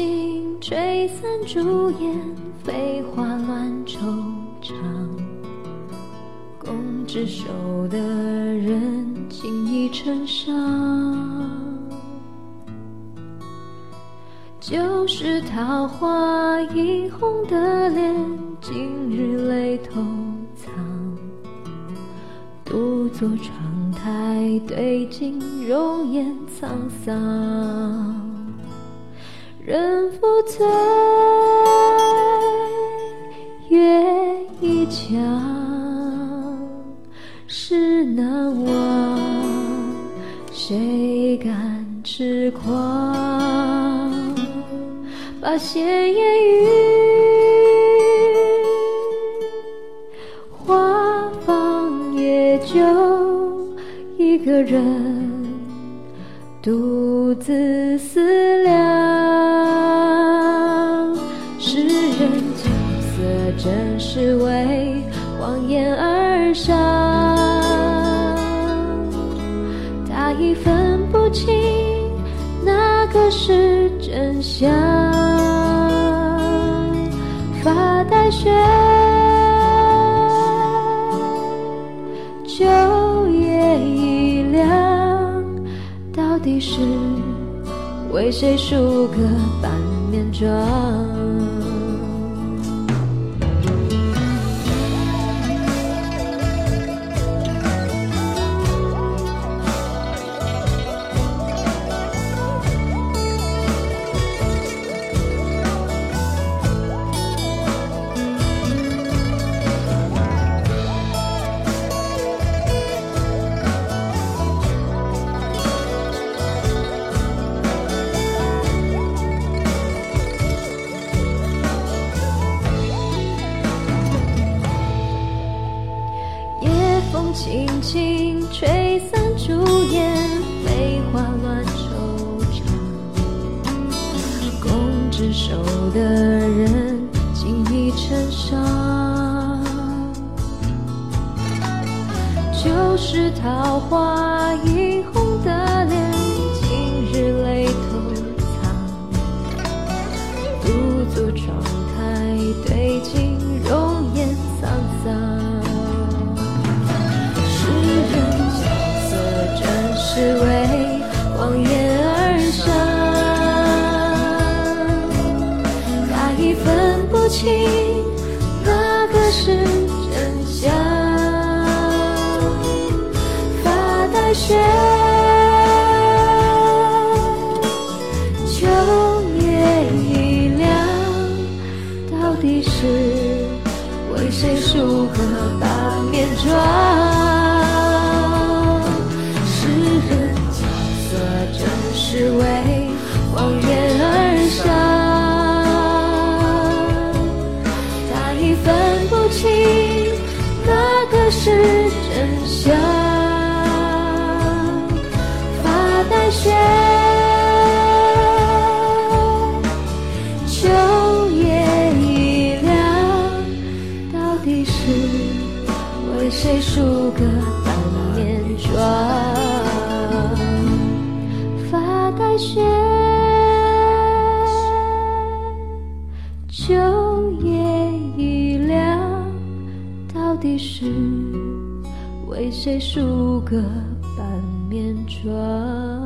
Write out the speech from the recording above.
轻轻吹散朱颜，飞花乱惆怅。共执手的人，情已成伤。旧时桃花映红的脸，今日泪偷藏。独坐窗台对镜，容颜沧桑。人负醉，月已强，事难忘，谁敢痴狂？把闲言语话放也就一个人独自思量。真是为谎言而伤，他已分不清哪个是真相。发带雪，秋叶已凉，到底是为谁梳个半面妆？轻轻吹散朱颜，飞花乱惆怅。共执手的人，情已成伤。旧时桃花一秋叶已凉，到底是为谁梳个半面妆？是为谎言而伤，他已分不清哪个是真相。雪，秋叶已凉，到底是为谁梳个半面妆？雪，秋叶已凉，到底是为谁梳个半面妆？